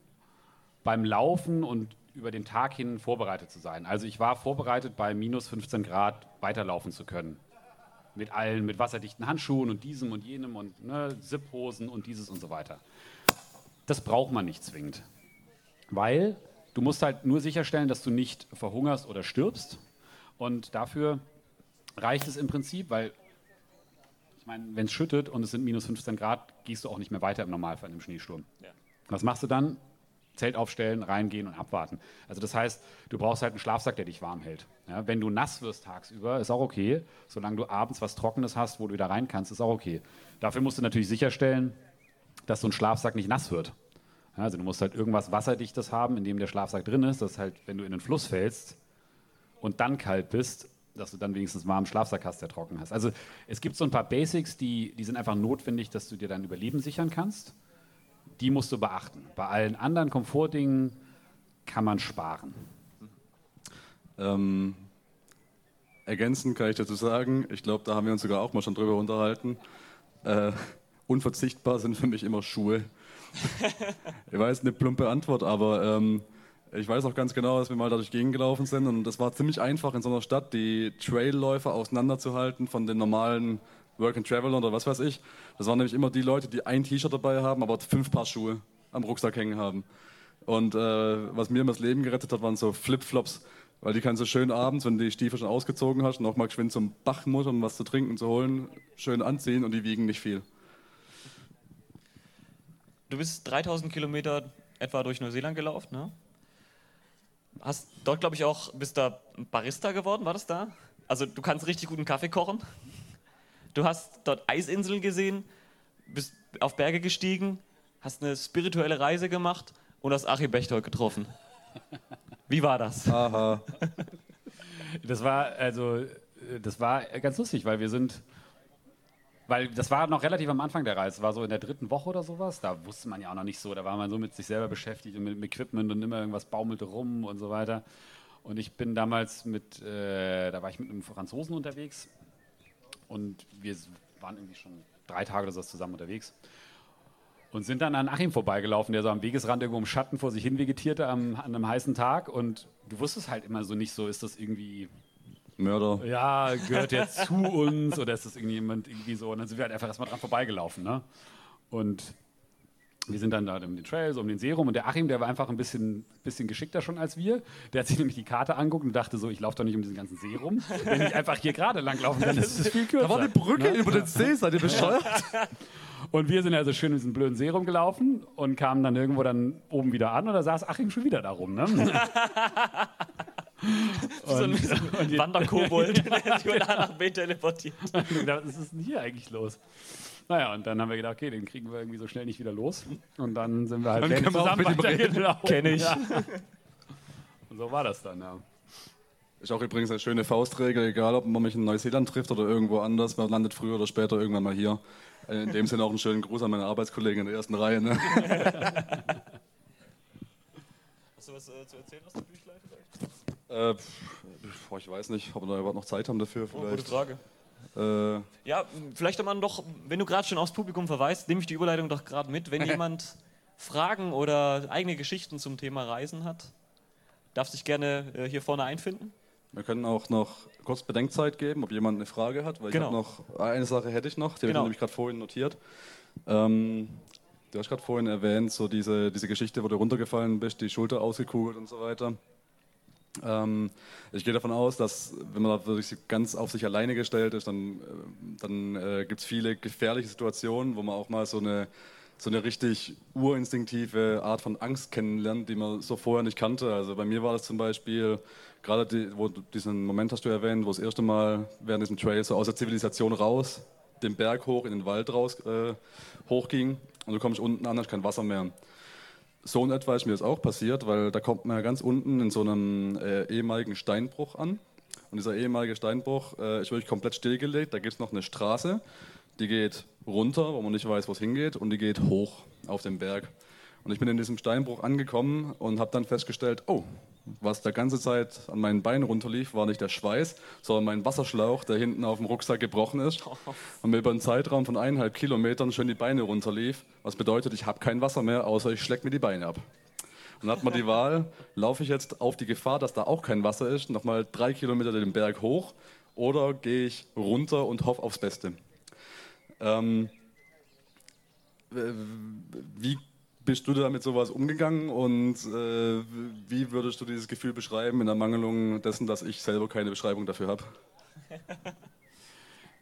beim Laufen und über den Tag hin vorbereitet zu sein. Also ich war vorbereitet, bei minus 15 Grad weiterlaufen zu können. Mit allen, mit wasserdichten Handschuhen und diesem und jenem und ne, Ziphosen und dieses und so weiter. Das braucht man nicht zwingend. Weil du musst halt nur sicherstellen, dass du nicht verhungerst oder stirbst. Und dafür reicht es im Prinzip, weil meine, wenn es schüttet und es sind minus 15 Grad, gehst du auch nicht mehr weiter im Normalfall im Schneesturm. Ja. Was machst du dann? Zelt aufstellen, reingehen und abwarten. Also das heißt, du brauchst halt einen Schlafsack, der dich warm hält. Ja, wenn du nass wirst tagsüber, ist auch okay. Solange du abends was Trockenes hast, wo du wieder rein kannst, ist auch okay. Dafür musst du natürlich sicherstellen, dass so ein Schlafsack nicht nass wird. Ja, also du musst halt irgendwas Wasserdichtes haben, in dem der Schlafsack drin ist, dass halt, wenn du in den Fluss fällst und dann kalt bist, dass du dann wenigstens warmen Schlafsack hast, der trocken hast. Also es gibt so ein paar Basics, die, die sind einfach notwendig, dass du dir dein Überleben sichern kannst. Die musst du beachten. Bei allen anderen Komfortdingen kann man sparen. Ähm, ergänzend kann ich dazu sagen, ich glaube, da haben wir uns sogar auch mal schon drüber unterhalten. Äh, unverzichtbar sind für mich immer Schuhe. ich weiß, eine plumpe Antwort, aber ähm, ich weiß auch ganz genau, dass wir mal dadurch gegengelaufen sind und das war ziemlich einfach in so einer Stadt, die Trailläufer auseinanderzuhalten von den normalen Work and Travel oder was weiß ich. Das waren nämlich immer die Leute, die ein T-Shirt dabei haben, aber fünf Paar Schuhe am Rucksack hängen haben. Und äh, was mir immer das Leben gerettet hat, waren so Flipflops, weil die kannst du schön abends, wenn du die Stiefel schon ausgezogen hast, noch mal geschwind zum Bach muss, um was zu trinken zu holen, schön anziehen und die wiegen nicht viel. Du bist 3000 Kilometer etwa durch Neuseeland gelaufen, ne? Hast dort, glaube ich, auch, bist da Barista geworden, war das da? Also du kannst richtig guten Kaffee kochen. Du hast dort Eisinseln gesehen, bist auf Berge gestiegen, hast eine spirituelle Reise gemacht und hast Achim Bechtold getroffen. Wie war das? Aha. Das war also, das war ganz lustig, weil wir sind weil das war noch relativ am Anfang der Reise, war so in der dritten Woche oder sowas. Da wusste man ja auch noch nicht so, da war man so mit sich selber beschäftigt und mit dem Equipment und immer irgendwas baumelte rum und so weiter. Und ich bin damals mit, äh, da war ich mit einem Franzosen unterwegs. Und wir waren irgendwie schon drei Tage oder so zusammen unterwegs. Und sind dann an Achim vorbeigelaufen, der so am Wegesrand irgendwo im Schatten vor sich hin vegetierte am, an einem heißen Tag. Und du wusstest halt immer so nicht so, ist das irgendwie Mörder. ja, gehört der zu uns oder ist das irgendjemand irgendwie so? Und dann sind wir halt einfach erstmal dran vorbeigelaufen. Ne? Und wir sind dann da um den Trail, so um den See rum und der Achim, der war einfach ein bisschen, bisschen geschickter schon als wir. Der hat sich nämlich die Karte angeguckt und dachte so, ich laufe doch nicht um diesen ganzen See rum. Wenn ich einfach hier gerade langlaufen kann, ist es viel kürzer. Da war eine Brücke über den See, seid ihr bescheuert? Und wir sind also schön in diesem blöden See rumgelaufen und kamen dann irgendwo dann oben wieder an und da saß Achim schon wieder da rum. Ne? so ein, so ein Wanderkobold, der sich von A nach B teleportiert. Was ist denn hier eigentlich los? Naja, und dann haben wir gedacht, okay, den kriegen wir irgendwie so schnell nicht wieder los. Und dann sind wir halt Dann können wir auch zusammen mit ihm reden. weitergelaufen. Kenn ich. Ja. Und so war das dann, ja. Ist auch übrigens eine schöne Faustregel, egal ob man mich in Neuseeland trifft oder irgendwo anders, man landet früher oder später irgendwann mal hier. Äh, In dem Sinne auch einen schönen Gruß an meine Arbeitskollegen in der ersten Reihe. Ne? Hast du was äh, zu erzählen aus der Büchlein vielleicht? Äh, pf, ich weiß nicht, ob wir da überhaupt noch Zeit haben dafür. Oh, gute Vielleicht. Frage. Äh, Ja, vielleicht man doch, wenn du gerade schon aufs Publikum verweist, nehme ich die Überleitung doch gerade mit. Wenn jemand Fragen oder eigene Geschichten zum Thema Reisen hat, darf sich gerne äh, hier vorne einfinden. wir können auch noch kurz Bedenkzeit geben, ob jemand eine Frage hat, weil Genau. ich habe noch eine Sache hätte ich noch, die Genau. habe ich nämlich gerade vorhin notiert. Ähm, du hast gerade vorhin erwähnt, so diese, diese Geschichte, wo du runtergefallen bist, die Schulter ausgekugelt und so weiter. Ähm, ich gehe davon aus, dass wenn man da wirklich ganz auf sich alleine gestellt ist, dann, äh, dann äh, gibt es viele gefährliche Situationen, wo man auch mal so eine, so eine richtig urinstinktive Art von Angst kennenlernt, die man so vorher nicht kannte. Also bei mir war das zum Beispiel, gerade die, wo diesen Moment hast du erwähnt, wo das erste Mal während diesem Trail so aus der Zivilisation raus, den Berg hoch, in den Wald raus äh, hochging und du kommst unten an, hast kein Wasser mehr. So in etwa ist mir das auch passiert, weil da kommt man ja ganz unten in so einem äh, ehemaligen Steinbruch an. Und dieser ehemalige Steinbruch äh, ist wirklich komplett stillgelegt. Da gibt es noch eine Straße, die geht runter, wo man nicht weiß, wo es hingeht, und die geht hoch auf den Berg. Und ich bin in diesem Steinbruch angekommen und habe dann festgestellt, oh, was der ganze Zeit an meinen Beinen runterlief, war nicht der Schweiß, sondern mein Wasserschlauch, der hinten auf dem Rucksack gebrochen ist und mir über einen Zeitraum von eineinhalb Kilometern schön die Beine runterlief. Was bedeutet, ich habe kein Wasser mehr, außer ich schleck mir die Beine ab. Und dann hat man die Wahl, laufe ich jetzt auf die Gefahr, dass da auch kein Wasser ist, nochmal drei Kilometer den Berg hoch oder gehe ich runter und hoffe aufs Beste. Ähm, wie bist du da mit sowas umgegangen und äh, wie würdest du dieses Gefühl beschreiben in Ermangelung dessen, dass ich selber keine Beschreibung dafür habe?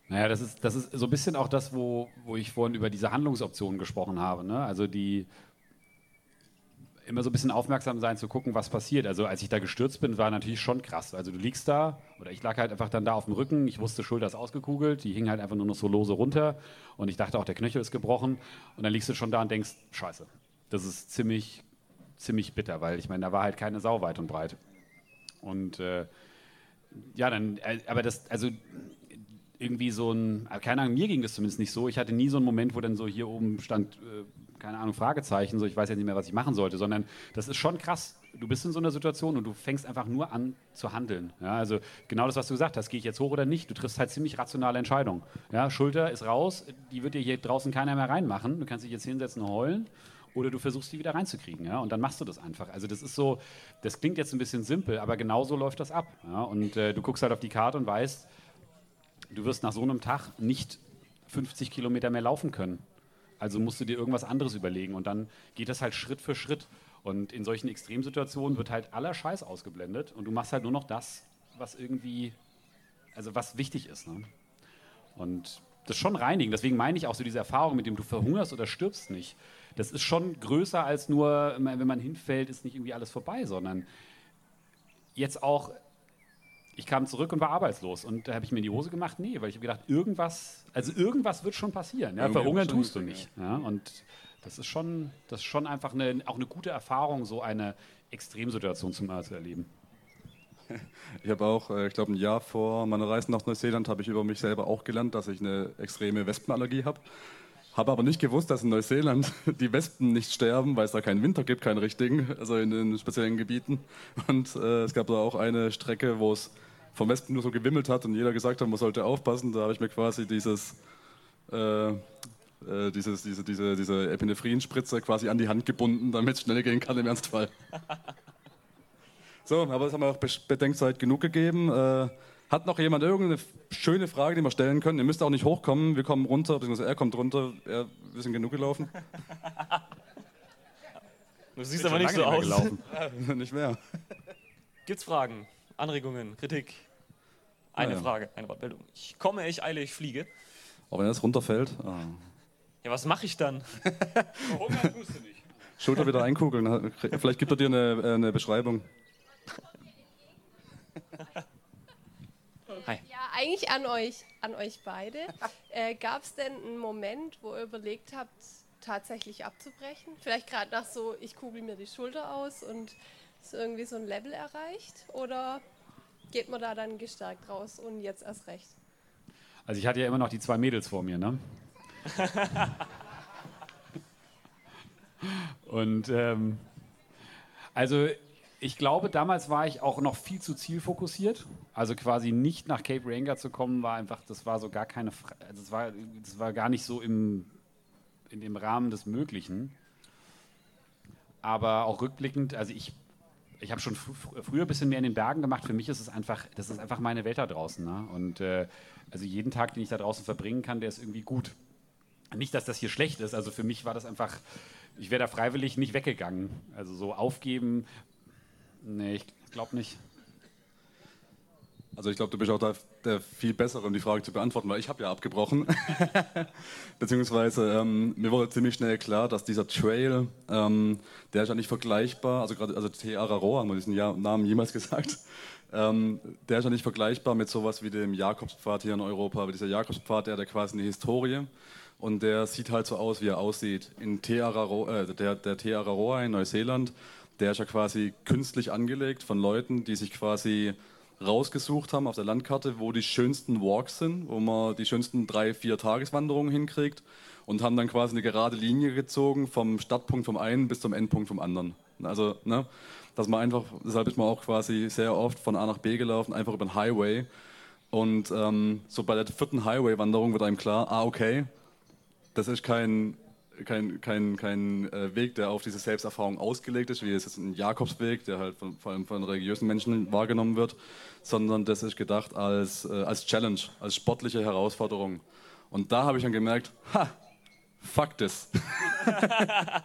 Naja, das ist, das ist so ein bisschen auch das, wo, wo ich vorhin über diese Handlungsoptionen gesprochen habe. Ne? Also die immer so ein bisschen aufmerksam sein zu gucken, was passiert. Also als ich da gestürzt bin, war natürlich schon krass. Also du liegst da oder ich lag halt einfach dann da auf dem Rücken. Ich wusste, Schulter ist ausgekugelt, die hing halt einfach nur noch so lose runter und ich dachte auch, der Knöchel ist gebrochen. Und dann liegst du schon da und denkst, scheiße, das ist ziemlich, ziemlich bitter, weil ich meine, da war halt keine Sau weit und breit. Und äh, ja, dann, äh, aber das, also irgendwie so ein, äh, keine Ahnung, mir ging das zumindest nicht so. Ich hatte nie so einen Moment, wo dann so hier oben stand, äh, keine Ahnung, Fragezeichen, so ich weiß ja nicht mehr, was ich machen sollte, sondern das ist schon krass. Du bist in so einer Situation und du fängst einfach nur an zu handeln. Ja, also genau das, was du gesagt hast, gehe ich jetzt hoch oder nicht? Du triffst halt ziemlich rationale Entscheidungen. Ja, Schulter ist raus, die wird dir hier draußen keiner mehr reinmachen. Du kannst dich jetzt hinsetzen und heulen oder du versuchst die wieder reinzukriegen, ja, und dann machst du das einfach. Also das ist so, das klingt jetzt ein bisschen simpel, aber genau so läuft das ab. Ja? Und äh, du guckst halt auf die Karte und weißt, du wirst nach so einem Tag nicht 50 Kilometer mehr laufen können. Also musst du dir irgendwas anderes überlegen und dann geht das halt Schritt für Schritt. Und in solchen Extremsituationen wird halt aller Scheiß ausgeblendet und du machst halt nur noch das, was irgendwie, also was wichtig ist. Ne? Und das ist schon reinigen. Deswegen meine ich auch so diese Erfahrung, mit dem du verhungerst oder stirbst nicht. Das ist schon größer als nur, wenn man hinfällt, ist nicht irgendwie alles vorbei, sondern jetzt auch, ich kam zurück und war arbeitslos. Und da habe ich mir in die Hose gemacht, nee, weil ich habe gedacht, irgendwas, also irgendwas wird schon passieren. Ja? Verhungern tust du nicht. Ja? Und das ist schon, das ist schon einfach eine, auch eine gute Erfahrung, so eine Extremsituation zum Mal zu erleben. Ich habe auch, äh, ich glaube, ein Jahr vor meiner Reise nach Neuseeland habe ich über mich selber auch gelernt, dass ich eine extreme Wespenallergie habe. Habe aber nicht gewusst, dass in Neuseeland die Wespen nicht sterben, weil es da keinen Winter gibt, keinen richtigen, also in den speziellen Gebieten. Und äh, es gab da auch eine Strecke, wo es vom Wespen nur so gewimmelt hat und jeder gesagt hat, man sollte aufpassen. Da habe ich mir quasi dieses, äh, äh, dieses, diese, diese, diese Epinephrin-Spritze quasi an die Hand gebunden, damit es schnell gehen kann im Ernstfall. So, aber das haben wir auch Bedenkzeit genug gegeben. Äh, hat noch jemand irgendeine schöne Frage, die wir stellen können? Ihr müsst auch nicht hochkommen. Wir kommen runter, beziehungsweise er kommt runter. Er, wir sind genug gelaufen. Du siehst aber nicht so aus. nicht mehr. Gibt's Fragen, Anregungen, Kritik? Eine ja, ja. Frage, eine Wortmeldung. Ich komme, ich eile, ich fliege. Aber wenn das runterfällt. Ah. Ja, was mache ich dann? Verhungern tust du nicht. Schulter wieder einkugeln. Vielleicht gibt er dir eine, äh, eine Beschreibung. Hi. Ja, eigentlich an euch, an euch beide. Äh, Gab es denn einen Moment, wo ihr überlegt habt, tatsächlich abzubrechen? Vielleicht gerade nach so, ich kugel mir die Schulter aus und ist irgendwie so ein Level erreicht? Oder geht man da dann gestärkt raus und jetzt erst recht? Also ich hatte ja immer noch die zwei Mädels vor mir, ne? und ähm, also ich glaube, damals war ich auch noch viel zu zielfokussiert. Also quasi nicht nach Cape Ranger zu kommen, war einfach, das war so gar keine, das war, das war gar nicht so im, in dem Rahmen des Möglichen. Aber auch rückblickend, also ich, ich habe schon fr früher ein bisschen mehr in den Bergen gemacht. Für mich ist es einfach, das ist einfach meine Welt da draußen. Ne? Und äh, also jeden Tag, den ich da draußen verbringen kann, der ist irgendwie gut. Nicht, dass das hier schlecht ist. Also für mich war das einfach, ich wäre da freiwillig nicht weggegangen. Also so aufgeben, Nee, ich glaube nicht. Also ich glaube, du bist auch da der viel bessere, um die Frage zu beantworten, weil ich habe ja abgebrochen. Beziehungsweise ähm, mir wurde ziemlich schnell klar, dass dieser Trail, ähm, der ist ja nicht vergleichbar, also gerade also Te Araroa, haben wir diesen Namen jemals gesagt, ähm, der ist ja nicht vergleichbar mit sowas wie dem Jakobspfad hier in Europa. Aber dieser Jakobspfad, der hat ja quasi eine Historie und der sieht halt so aus, wie er aussieht. In Te Araroa, äh, der, der Te Araroa in Neuseeland, der ist ja quasi künstlich angelegt von Leuten, die sich quasi rausgesucht haben auf der Landkarte, wo die schönsten Walks sind, wo man die schönsten drei, vier Tageswanderungen hinkriegt und haben dann quasi eine gerade Linie gezogen vom Startpunkt vom einen bis zum Endpunkt vom anderen. Also, ne, dass man einfach, deshalb ist man auch quasi sehr oft von A nach B gelaufen, einfach über den Highway. Und ähm, so bei der vierten Highway-Wanderung wird einem klar, ah, okay, das ist kein kein, kein, kein äh, Weg, der auf diese Selbsterfahrung ausgelegt ist, wie es jetzt ein Jakobsweg, der halt von, vor allem von religiösen Menschen wahrgenommen wird, sondern das ist gedacht als, äh, als Challenge, als sportliche Herausforderung. Und da habe ich dann gemerkt, ha, fuck this.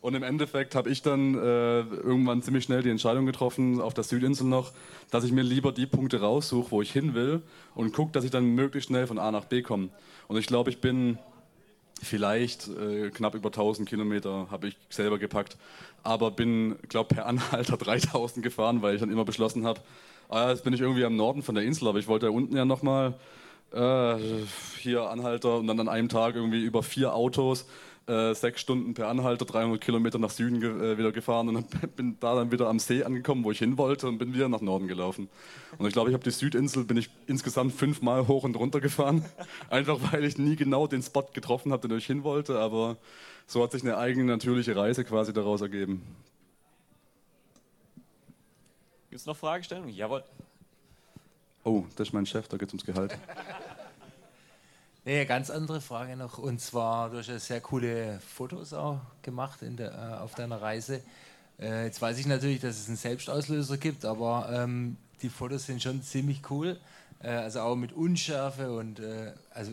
Und im Endeffekt habe ich dann äh, irgendwann ziemlich schnell die Entscheidung getroffen, auf der Südinsel noch, dass ich mir lieber die Punkte raussuche, wo ich hin will und gucke, dass ich dann möglichst schnell von A nach B komme. Und ich glaube, ich bin vielleicht äh, knapp über 1000 Kilometer habe ich selber gepackt, aber bin, glaube per Anhalter 3000 gefahren, weil ich dann immer beschlossen habe, ah, jetzt bin ich irgendwie am Norden von der Insel, aber ich wollte da unten ja nochmal äh, hier Anhalter und dann an einem Tag irgendwie über vier Autos äh, sechs Stunden per Anhalter, 300 Kilometer nach Süden ge äh, wieder gefahren und bin da dann wieder am See angekommen, wo ich hin wollte und bin wieder nach Norden gelaufen. Und ich glaube, ich habe die Südinsel bin ich insgesamt fünfmal hoch und runter gefahren, einfach weil ich nie genau den Spot getroffen habe, den ich hin wollte, aber so hat sich eine eigene natürliche Reise quasi daraus ergeben. Gibt es noch Fragestellungen? Jawohl. Oh, das ist mein Chef, da geht es ums Gehalt. Nee, ganz andere Frage noch. Und zwar, du hast ja sehr coole Fotos auch gemacht der, äh, auf deiner Reise. Äh, jetzt weiß ich natürlich, dass es einen Selbstauslöser gibt, aber ähm, die Fotos sind schon ziemlich cool. Äh, also auch mit Unschärfe und äh, also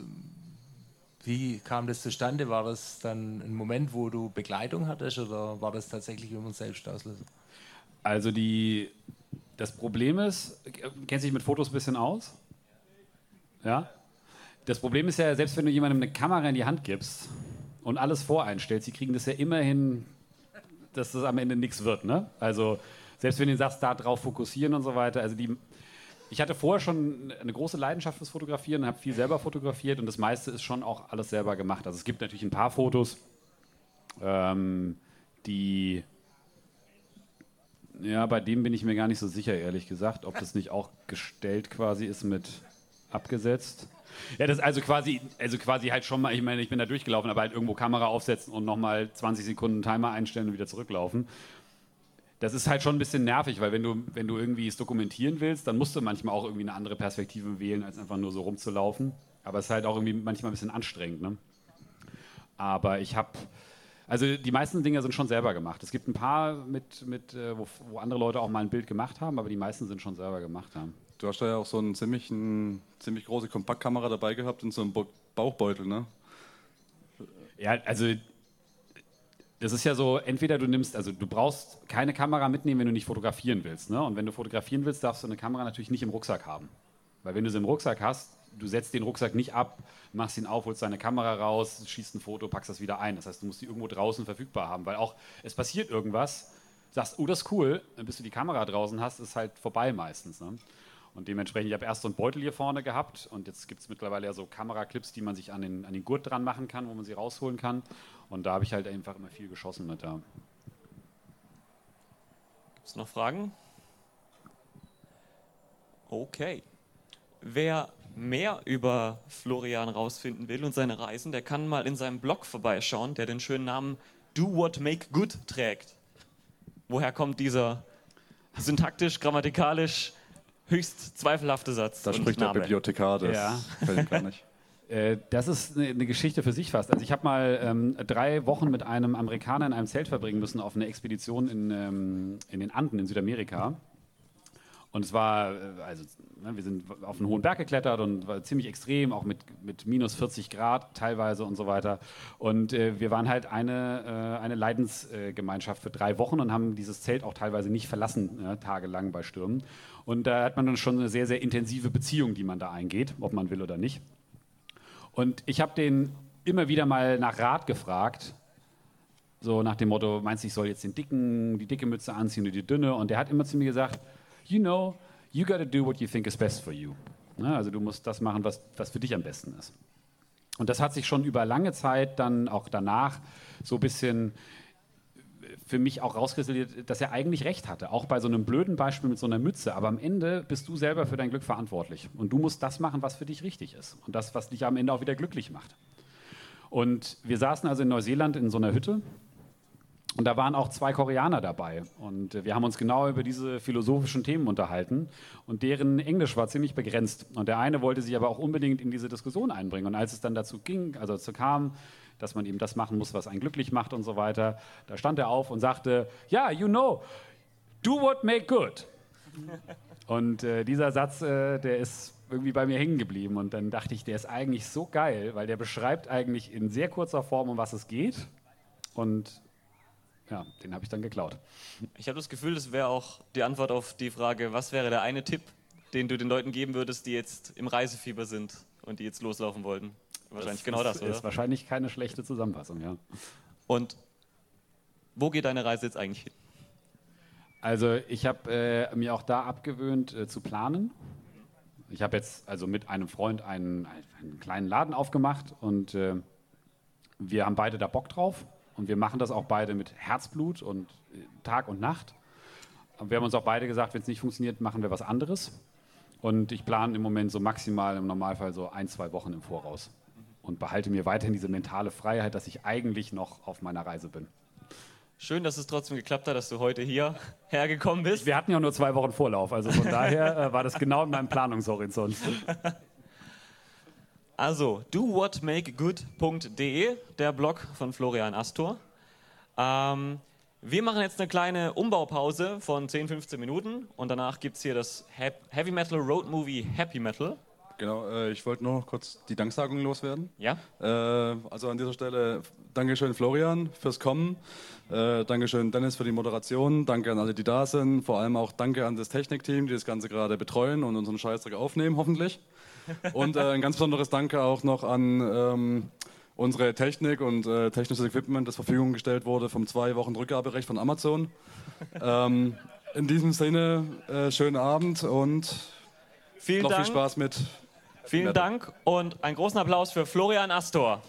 wie kam das zustande? War das dann ein Moment, wo du Begleitung hattest oder war das tatsächlich immer ein Selbstauslöser? Also die, das Problem ist, kennst du dich mit Fotos ein bisschen aus? Ja? Das Problem ist ja, selbst wenn du jemandem eine Kamera in die Hand gibst und alles voreinstellst, sie kriegen das ja immerhin, dass das am Ende nichts wird. Ne? Also selbst wenn du sagst, da drauf fokussieren und so weiter. Also die, ich hatte vorher schon eine große Leidenschaft fürs Fotografieren und habe viel selber fotografiert und das meiste ist schon auch alles selber gemacht. Also es gibt natürlich ein paar Fotos, ähm, die ja, bei dem bin ich mir gar nicht so sicher, ehrlich gesagt, ob das nicht auch gestellt quasi ist mit abgesetzt. Ja, das also quasi, also quasi halt schon mal, ich meine, ich bin da durchgelaufen, aber halt irgendwo Kamera aufsetzen und nochmal 20 Sekunden Timer einstellen und wieder zurücklaufen. Das ist halt schon ein bisschen nervig, weil wenn du, wenn du irgendwie es dokumentieren willst, dann musst du manchmal auch irgendwie eine andere Perspektive wählen, als einfach nur so rumzulaufen. Aber es ist halt auch irgendwie manchmal ein bisschen anstrengend. Ne? Aber ich habe, also die meisten Dinge sind schon selber gemacht. Es gibt ein paar, mit, mit, äh, wo, wo andere Leute auch mal ein Bild gemacht haben, aber die meisten sind schon selber gemacht haben. Du hast da ja auch so einen ziemlich, ein, ziemlich große Kompaktkamera dabei gehabt und so einen Bauchbeutel, ne? Ja, also das ist ja so, entweder du nimmst, also du brauchst keine Kamera mitnehmen, wenn du nicht fotografieren willst. Ne? Und wenn du fotografieren willst, darfst du eine Kamera natürlich nicht im Rucksack haben. Weil wenn du sie im Rucksack hast, du setzt den Rucksack nicht ab, machst ihn auf, holst deine Kamera raus, schießt ein Foto, packst das wieder ein. Das heißt, du musst die irgendwo draußen verfügbar haben, weil auch es passiert irgendwas, sagst, oh, das ist cool, bis du die Kamera draußen hast, ist halt vorbei meistens. Ne? Und dementsprechend, ich habe erst so einen Beutel hier vorne gehabt und jetzt gibt es mittlerweile ja so Kameraclips, die man sich an den, an den Gurt dran machen kann, wo man sie rausholen kann. Und da habe ich halt einfach immer viel geschossen mit da. Gibt es noch Fragen? Okay. Wer mehr über Florian rausfinden will und seine Reisen, der kann mal in seinem Blog vorbeischauen, der den schönen Namen Do What Make Good trägt. Woher kommt dieser syntaktisch, grammatikalisch höchst zweifelhafte Satz? Da spricht der Bibliothekar, das Ja. fällt gar nicht. Äh, Das ist eine Geschichte für sich fast. Also ich habe mal ähm, drei Wochen mit einem Amerikaner in einem Zelt verbringen müssen auf eine Expedition in, ähm, in den Anden in Südamerika. Und es war, äh, also ne, wir sind auf einen hohen Berg geklettert und war ziemlich extrem, auch mit, mit minus 40 Grad teilweise und so weiter. Und äh, wir waren halt eine, äh, eine Leidensgemeinschaft für drei Wochen und haben dieses Zelt auch teilweise nicht verlassen, ja, tagelang bei Stürmen. Und da hat man dann schon eine sehr, sehr intensive Beziehung, die man da eingeht, ob man will oder nicht. Und ich habe den immer wieder mal nach Rat gefragt, so nach dem Motto, meinst du, ich soll jetzt den dicken, die dicke Mütze anziehen oder die dünne? Und der hat immer zu mir gesagt, you know, you gotta do what you think is best for you. Ne? Also du musst das machen, was, was für dich am besten ist. Und das hat sich schon über lange Zeit dann auch danach so ein bisschen für mich auch rauskristallisiert, dass er eigentlich recht hatte. Auch bei so einem blöden Beispiel mit so einer Mütze. Aber am Ende bist du selber für dein Glück verantwortlich. Und du musst das machen, was für dich richtig ist. Und das, was dich am Ende auch wieder glücklich macht. Und wir saßen also in Neuseeland in so einer Hütte. Und da waren auch zwei Koreaner dabei. Und wir haben uns genau über diese philosophischen Themen unterhalten. Und deren Englisch war ziemlich begrenzt. Und der eine wollte sich aber auch unbedingt in diese Diskussion einbringen. Und als es dann dazu ging, also dazu kam, dass man eben das machen muss, was einen glücklich macht und so weiter, da stand er auf und sagte, ja, you know, do what make good. Und äh, dieser Satz, äh, der ist irgendwie bei mir hängen geblieben. Und dann dachte ich, der ist eigentlich so geil, weil der beschreibt eigentlich in sehr kurzer Form, um was es geht. Und ja, den habe ich dann geklaut. Ich habe das Gefühl, das wäre auch die Antwort auf die Frage, was wäre der eine Tipp, den du den Leuten geben würdest, die jetzt im Reisefieber sind und die jetzt loslaufen wollten. Wahrscheinlich genau das, ist, oder? Ist wahrscheinlich keine schlechte Zusammenfassung, ja. Und wo geht deine Reise jetzt eigentlich hin? Also ich habe äh, mir auch da abgewöhnt äh, zu planen. Ich habe jetzt also mit einem Freund einen, einen kleinen Laden aufgemacht und äh, wir haben beide da Bock drauf und wir machen das auch beide mit Herzblut und äh, Tag und Nacht. Und wir haben uns auch beide gesagt, wenn es nicht funktioniert, machen wir was anderes. Und ich plane im Moment so maximal im Normalfall so ein, zwei Wochen im Voraus und behalte mir weiterhin diese mentale Freiheit, dass ich eigentlich noch auf meiner Reise bin. Schön, dass es trotzdem geklappt hat, dass du heute hier hergekommen bist. Wir hatten ja nur zwei Wochen Vorlauf, also von daher äh, war das genau in meinem Planungshorizont. Also, dowhatmakegood.de, der Blog von Florian Astor. Ähm, wir machen jetzt eine kleine Umbaupause von 10, 15 Minuten und danach gibt es hier das Hap- Heavy Metal Road Movie Happy Metal. Genau, äh, ich wollte nur noch kurz die Danksagung loswerden. Ja? Äh, also an dieser Stelle Dankeschön Florian fürs Kommen, äh, Dankeschön Dennis für die Moderation, danke an alle, die da sind, vor allem auch danke an das Technikteam, die das Ganze gerade betreuen und unseren Scheißdreck aufnehmen, hoffentlich. Und äh, ein ganz besonderes Danke auch noch an ähm, unsere Technik und äh, technisches Equipment, das zur Verfügung gestellt wurde vom zwei Wochen Rückgaberecht von Amazon. ähm, in diesem Sinne, äh, schönen Abend und Vielen noch Dank. viel Spaß mit Vielen. Dank und einen großen Applaus für Florian Astor.